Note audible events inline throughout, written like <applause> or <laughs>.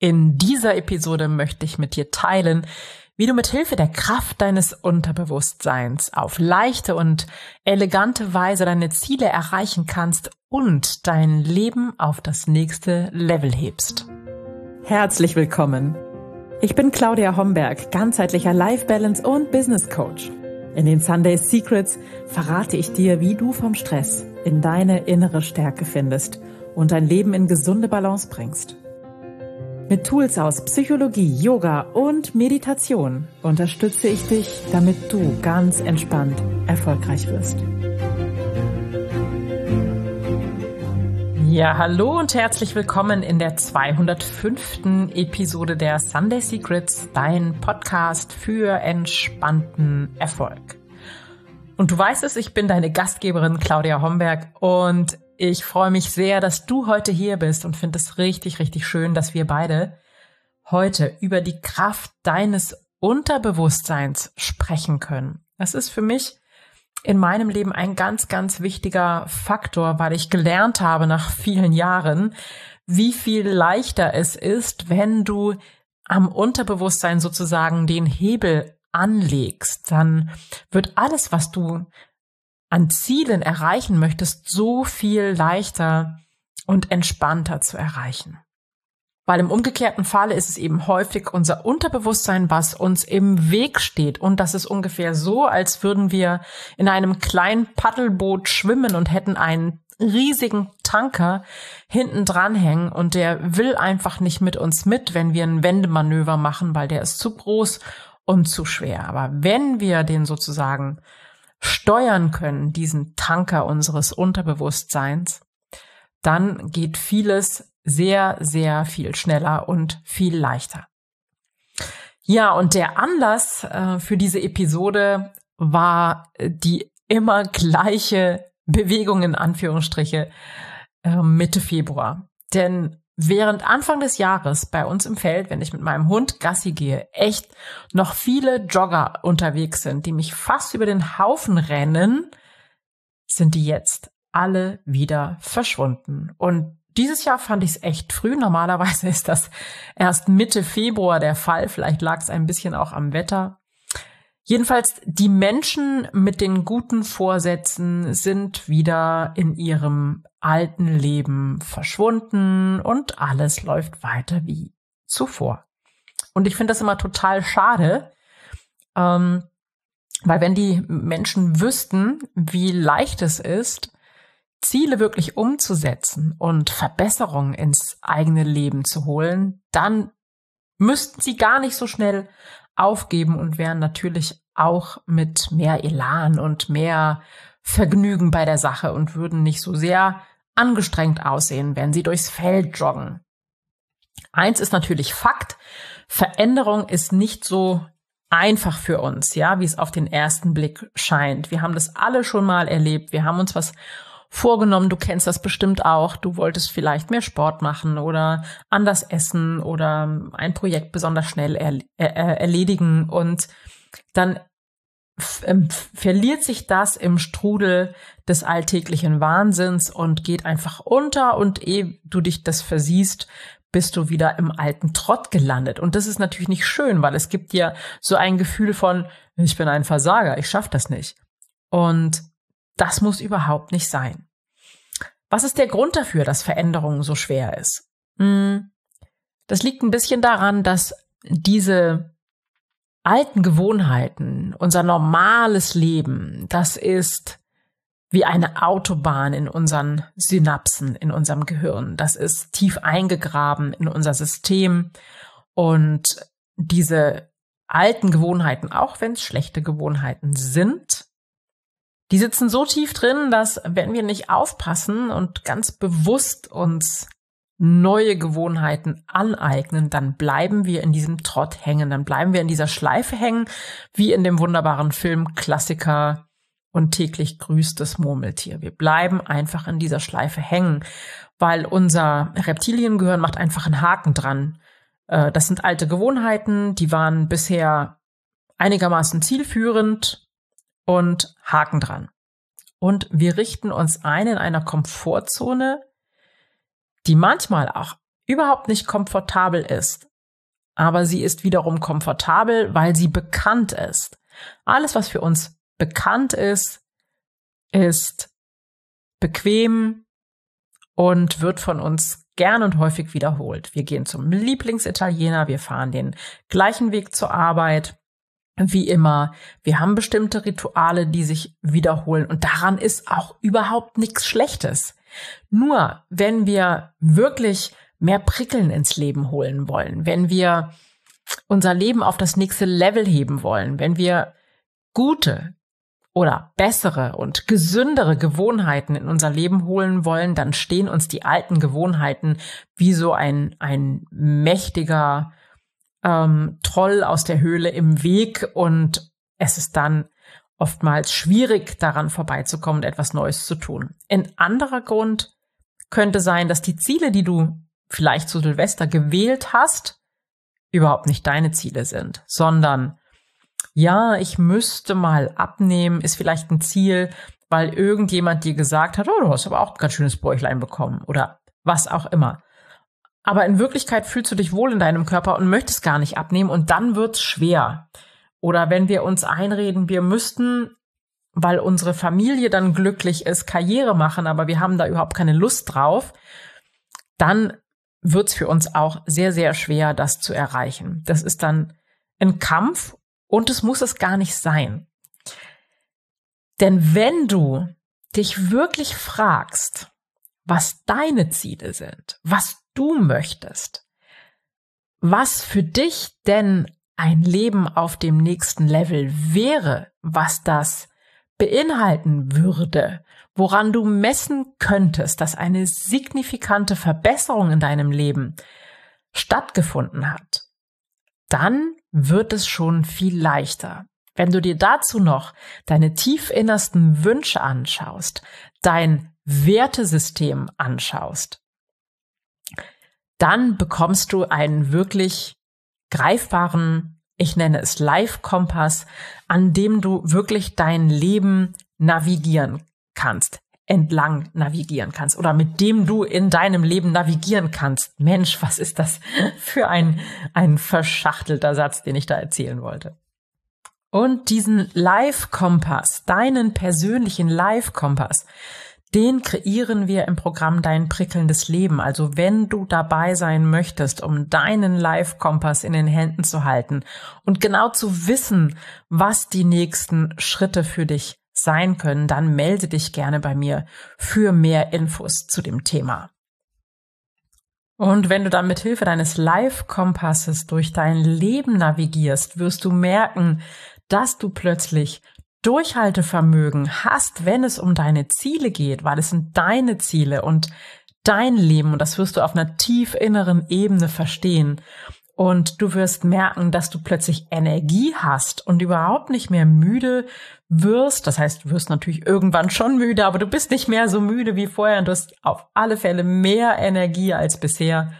In dieser Episode möchte ich mit dir teilen, wie du mit Hilfe der Kraft deines Unterbewusstseins auf leichte und elegante Weise deine Ziele erreichen kannst und dein Leben auf das nächste Level hebst. Herzlich willkommen. Ich bin Claudia Homberg, ganzheitlicher Life Balance und Business Coach. In den Sunday Secrets verrate ich dir, wie du vom Stress in deine innere Stärke findest und dein Leben in gesunde Balance bringst. Mit Tools aus Psychologie, Yoga und Meditation unterstütze ich dich, damit du ganz entspannt erfolgreich wirst. Ja, hallo und herzlich willkommen in der 205. Episode der Sunday Secrets, dein Podcast für entspannten Erfolg. Und du weißt es, ich bin deine Gastgeberin Claudia Homberg und ich freue mich sehr, dass du heute hier bist und finde es richtig, richtig schön, dass wir beide heute über die Kraft deines Unterbewusstseins sprechen können. Das ist für mich in meinem Leben ein ganz, ganz wichtiger Faktor, weil ich gelernt habe nach vielen Jahren, wie viel leichter es ist, wenn du am Unterbewusstsein sozusagen den Hebel anlegst, dann wird alles, was du an Zielen erreichen möchtest, so viel leichter und entspannter zu erreichen. Weil im umgekehrten Falle ist es eben häufig unser Unterbewusstsein, was uns im Weg steht. Und das ist ungefähr so, als würden wir in einem kleinen Paddelboot schwimmen und hätten einen riesigen Tanker hinten dranhängen und der will einfach nicht mit uns mit, wenn wir ein Wendemanöver machen, weil der ist zu groß und zu schwer. Aber wenn wir den sozusagen steuern können, diesen Tanker unseres Unterbewusstseins, dann geht vieles sehr, sehr viel schneller und viel leichter. Ja, und der Anlass äh, für diese Episode war die immer gleiche Bewegung in Anführungsstriche äh, Mitte Februar. Denn während Anfang des Jahres bei uns im Feld, wenn ich mit meinem Hund Gassi gehe, echt noch viele Jogger unterwegs sind, die mich fast über den Haufen rennen, sind die jetzt alle wieder verschwunden. Und dieses Jahr fand ich es echt früh. Normalerweise <laughs> ist das erst Mitte Februar der Fall. Vielleicht lag es ein bisschen auch am Wetter. Jedenfalls, die Menschen mit den guten Vorsätzen sind wieder in ihrem alten Leben verschwunden und alles läuft weiter wie zuvor. Und ich finde das immer total schade, ähm, weil wenn die Menschen wüssten, wie leicht es ist, Ziele wirklich umzusetzen und Verbesserungen ins eigene Leben zu holen, dann müssten sie gar nicht so schnell aufgeben und wären natürlich auch mit mehr Elan und mehr Vergnügen bei der Sache und würden nicht so sehr angestrengt aussehen, wenn sie durchs Feld joggen. Eins ist natürlich Fakt. Veränderung ist nicht so einfach für uns, ja, wie es auf den ersten Blick scheint. Wir haben das alle schon mal erlebt. Wir haben uns was vorgenommen. Du kennst das bestimmt auch. Du wolltest vielleicht mehr Sport machen oder anders essen oder ein Projekt besonders schnell er, er, erledigen und dann ähm, verliert sich das im Strudel des alltäglichen Wahnsinns und geht einfach unter und ehe du dich das versiehst, bist du wieder im alten Trott gelandet. Und das ist natürlich nicht schön, weil es gibt dir so ein Gefühl von, ich bin ein Versager, ich schaff das nicht. Und das muss überhaupt nicht sein. Was ist der Grund dafür, dass Veränderung so schwer ist? Hm, das liegt ein bisschen daran, dass diese alten Gewohnheiten, unser normales Leben, das ist wie eine Autobahn in unseren Synapsen, in unserem Gehirn. Das ist tief eingegraben in unser System. Und diese alten Gewohnheiten, auch wenn es schlechte Gewohnheiten sind, die sitzen so tief drin, dass wenn wir nicht aufpassen und ganz bewusst uns neue Gewohnheiten aneignen, dann bleiben wir in diesem Trott hängen, dann bleiben wir in dieser Schleife hängen, wie in dem wunderbaren Film Klassiker und täglich grüßt das Murmeltier. Wir bleiben einfach in dieser Schleife hängen, weil unser Reptiliengehirn macht einfach einen Haken dran. Äh, das sind alte Gewohnheiten, die waren bisher einigermaßen zielführend und Haken dran. Und wir richten uns ein in einer Komfortzone, die manchmal auch überhaupt nicht komfortabel ist. Aber sie ist wiederum komfortabel, weil sie bekannt ist. Alles, was für uns bekannt ist, ist bequem und wird von uns gern und häufig wiederholt. Wir gehen zum Lieblingsitaliener, wir fahren den gleichen Weg zur Arbeit, wie immer. Wir haben bestimmte Rituale, die sich wiederholen und daran ist auch überhaupt nichts Schlechtes. Nur wenn wir wirklich mehr Prickeln ins Leben holen wollen, wenn wir unser Leben auf das nächste Level heben wollen, wenn wir gute, oder bessere und gesündere Gewohnheiten in unser Leben holen wollen, dann stehen uns die alten Gewohnheiten wie so ein, ein mächtiger ähm, Troll aus der Höhle im Weg und es ist dann oftmals schwierig, daran vorbeizukommen und etwas Neues zu tun. Ein anderer Grund könnte sein, dass die Ziele, die du vielleicht zu Silvester gewählt hast, überhaupt nicht deine Ziele sind, sondern ja, ich müsste mal abnehmen, ist vielleicht ein Ziel, weil irgendjemand dir gesagt hat, oh, du hast aber auch ein ganz schönes Bäuchlein bekommen oder was auch immer. Aber in Wirklichkeit fühlst du dich wohl in deinem Körper und möchtest gar nicht abnehmen und dann wird's schwer. Oder wenn wir uns einreden, wir müssten, weil unsere Familie dann glücklich ist, Karriere machen, aber wir haben da überhaupt keine Lust drauf, dann wird's für uns auch sehr, sehr schwer, das zu erreichen. Das ist dann ein Kampf und es muss es gar nicht sein. Denn wenn du dich wirklich fragst, was deine Ziele sind, was du möchtest, was für dich denn ein Leben auf dem nächsten Level wäre, was das beinhalten würde, woran du messen könntest, dass eine signifikante Verbesserung in deinem Leben stattgefunden hat, dann wird es schon viel leichter. Wenn du dir dazu noch deine tiefinnersten Wünsche anschaust, dein Wertesystem anschaust, dann bekommst du einen wirklich greifbaren, ich nenne es Live-Kompass, an dem du wirklich dein Leben navigieren kannst entlang navigieren kannst oder mit dem du in deinem Leben navigieren kannst. Mensch, was ist das <laughs> für ein, ein verschachtelter Satz, den ich da erzählen wollte. Und diesen Live-Kompass, deinen persönlichen Live-Kompass, den kreieren wir im Programm Dein prickelndes Leben. Also wenn du dabei sein möchtest, um deinen Live-Kompass in den Händen zu halten und genau zu wissen, was die nächsten Schritte für dich sein können, dann melde dich gerne bei mir für mehr Infos zu dem Thema. Und wenn du dann mit Hilfe deines Live-Kompasses durch dein Leben navigierst, wirst du merken, dass du plötzlich Durchhaltevermögen hast, wenn es um deine Ziele geht, weil es sind deine Ziele und dein Leben und das wirst du auf einer tief inneren Ebene verstehen. Und du wirst merken, dass du plötzlich Energie hast und überhaupt nicht mehr müde wirst. Das heißt, du wirst natürlich irgendwann schon müde, aber du bist nicht mehr so müde wie vorher und du hast auf alle Fälle mehr Energie als bisher.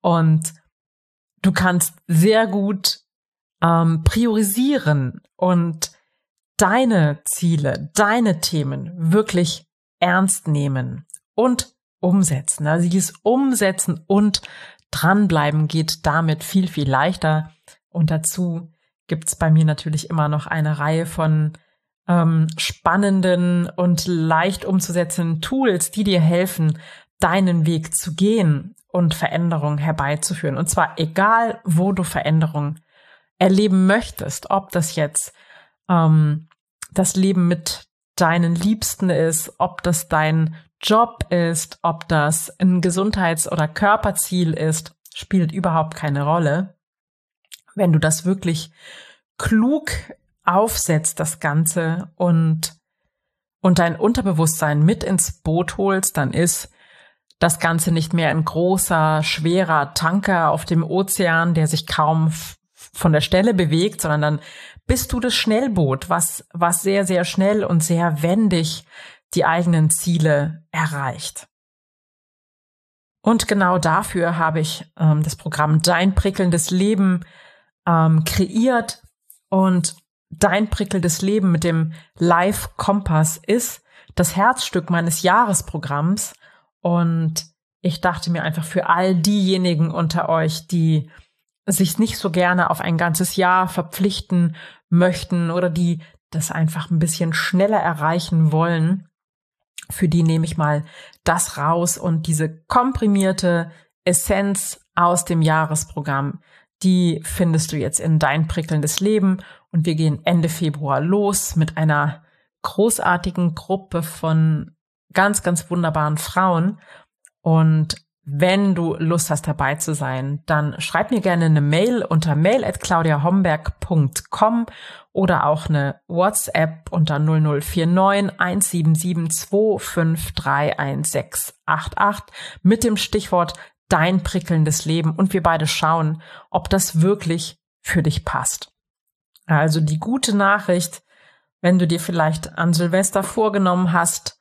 Und du kannst sehr gut ähm, priorisieren und deine Ziele, deine Themen wirklich ernst nehmen und umsetzen. Also dieses Umsetzen und dranbleiben geht damit viel, viel leichter. Und dazu gibt's bei mir natürlich immer noch eine Reihe von ähm, spannenden und leicht umzusetzenden Tools, die dir helfen, deinen Weg zu gehen und Veränderungen herbeizuführen. Und zwar egal, wo du Veränderungen erleben möchtest, ob das jetzt ähm, das Leben mit deinen Liebsten ist, ob das dein Job ist, ob das ein Gesundheits- oder Körperziel ist, spielt überhaupt keine Rolle. Wenn du das wirklich klug aufsetzt, das Ganze und, und dein Unterbewusstsein mit ins Boot holst, dann ist das Ganze nicht mehr ein großer, schwerer Tanker auf dem Ozean, der sich kaum von der Stelle bewegt, sondern dann bist du das Schnellboot, was, was sehr, sehr schnell und sehr wendig die eigenen Ziele erreicht. Und genau dafür habe ich ähm, das Programm Dein prickelndes Leben ähm, kreiert. Und Dein prickelndes Leben mit dem Live Kompass ist das Herzstück meines Jahresprogramms. Und ich dachte mir einfach für all diejenigen unter euch, die sich nicht so gerne auf ein ganzes Jahr verpflichten möchten oder die das einfach ein bisschen schneller erreichen wollen, für die nehme ich mal das raus und diese komprimierte Essenz aus dem Jahresprogramm, die findest du jetzt in dein prickelndes Leben. Und wir gehen Ende Februar los mit einer großartigen Gruppe von ganz, ganz wunderbaren Frauen. Und wenn du Lust hast, dabei zu sein, dann schreib mir gerne eine Mail unter mail at claudiahomberg.com oder auch eine WhatsApp unter 0049 177 2531688 mit dem Stichwort dein prickelndes Leben und wir beide schauen, ob das wirklich für dich passt. Also die gute Nachricht, wenn du dir vielleicht an Silvester vorgenommen hast,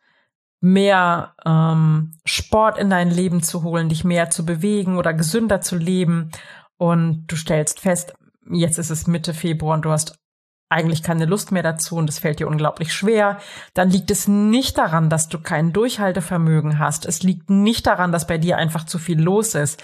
mehr ähm, Sport in dein Leben zu holen, dich mehr zu bewegen oder gesünder zu leben. Und du stellst fest, jetzt ist es Mitte Februar und du hast eigentlich keine Lust mehr dazu und es fällt dir unglaublich schwer, dann liegt es nicht daran, dass du kein Durchhaltevermögen hast. Es liegt nicht daran, dass bei dir einfach zu viel los ist.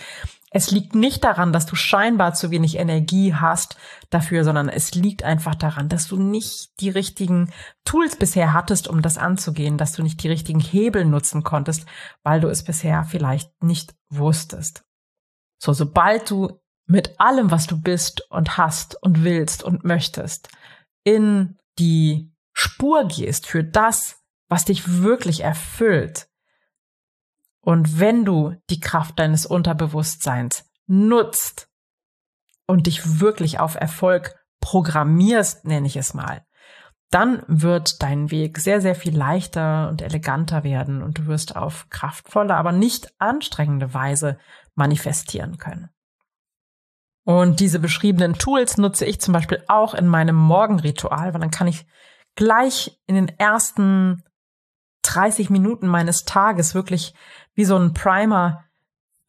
Es liegt nicht daran, dass du scheinbar zu wenig Energie hast dafür, sondern es liegt einfach daran, dass du nicht die richtigen Tools bisher hattest, um das anzugehen, dass du nicht die richtigen Hebel nutzen konntest, weil du es bisher vielleicht nicht wusstest. So, sobald du mit allem, was du bist und hast und willst und möchtest, in die Spur gehst für das, was dich wirklich erfüllt, und wenn du die Kraft deines Unterbewusstseins nutzt und dich wirklich auf Erfolg programmierst, nenne ich es mal, dann wird dein Weg sehr, sehr viel leichter und eleganter werden und du wirst auf kraftvolle, aber nicht anstrengende Weise manifestieren können. Und diese beschriebenen Tools nutze ich zum Beispiel auch in meinem Morgenritual, weil dann kann ich gleich in den ersten 30 Minuten meines Tages wirklich wie so ein Primer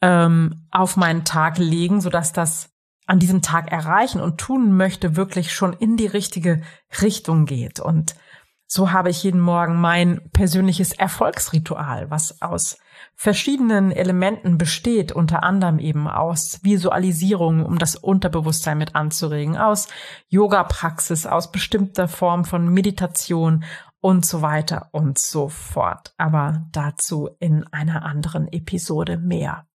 ähm, auf meinen Tag legen, sodass das an diesem Tag erreichen und tun möchte, wirklich schon in die richtige Richtung geht. Und so habe ich jeden Morgen mein persönliches Erfolgsritual, was aus verschiedenen Elementen besteht, unter anderem eben aus Visualisierung, um das Unterbewusstsein mit anzuregen, aus Yoga-Praxis, aus bestimmter Form von Meditation, und so weiter und so fort. Aber dazu in einer anderen Episode mehr.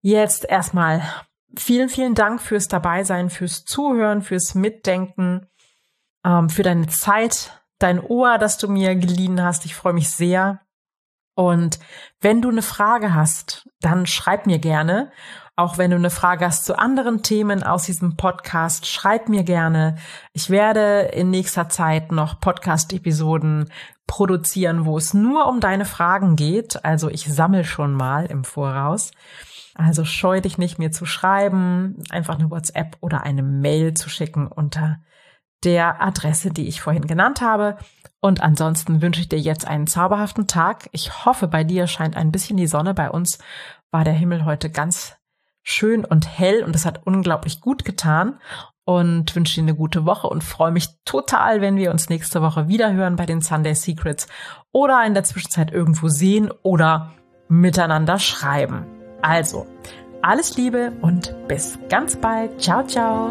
Jetzt erstmal vielen, vielen Dank fürs Dabeisein, fürs Zuhören, fürs Mitdenken, ähm, für deine Zeit, dein Ohr, das du mir geliehen hast. Ich freue mich sehr. Und wenn du eine Frage hast, dann schreib mir gerne. Auch wenn du eine Frage hast zu anderen Themen aus diesem Podcast, schreib mir gerne. Ich werde in nächster Zeit noch Podcast-Episoden produzieren, wo es nur um deine Fragen geht. Also ich sammle schon mal im Voraus. Also scheu dich nicht, mir zu schreiben, einfach eine WhatsApp oder eine Mail zu schicken unter der Adresse, die ich vorhin genannt habe. Und ansonsten wünsche ich dir jetzt einen zauberhaften Tag. Ich hoffe, bei dir scheint ein bisschen die Sonne. Bei uns war der Himmel heute ganz schön und hell und das hat unglaublich gut getan und wünsche dir eine gute Woche und freue mich total, wenn wir uns nächste Woche wieder hören bei den Sunday Secrets oder in der Zwischenzeit irgendwo sehen oder miteinander schreiben. Also, alles Liebe und bis ganz bald. Ciao, ciao.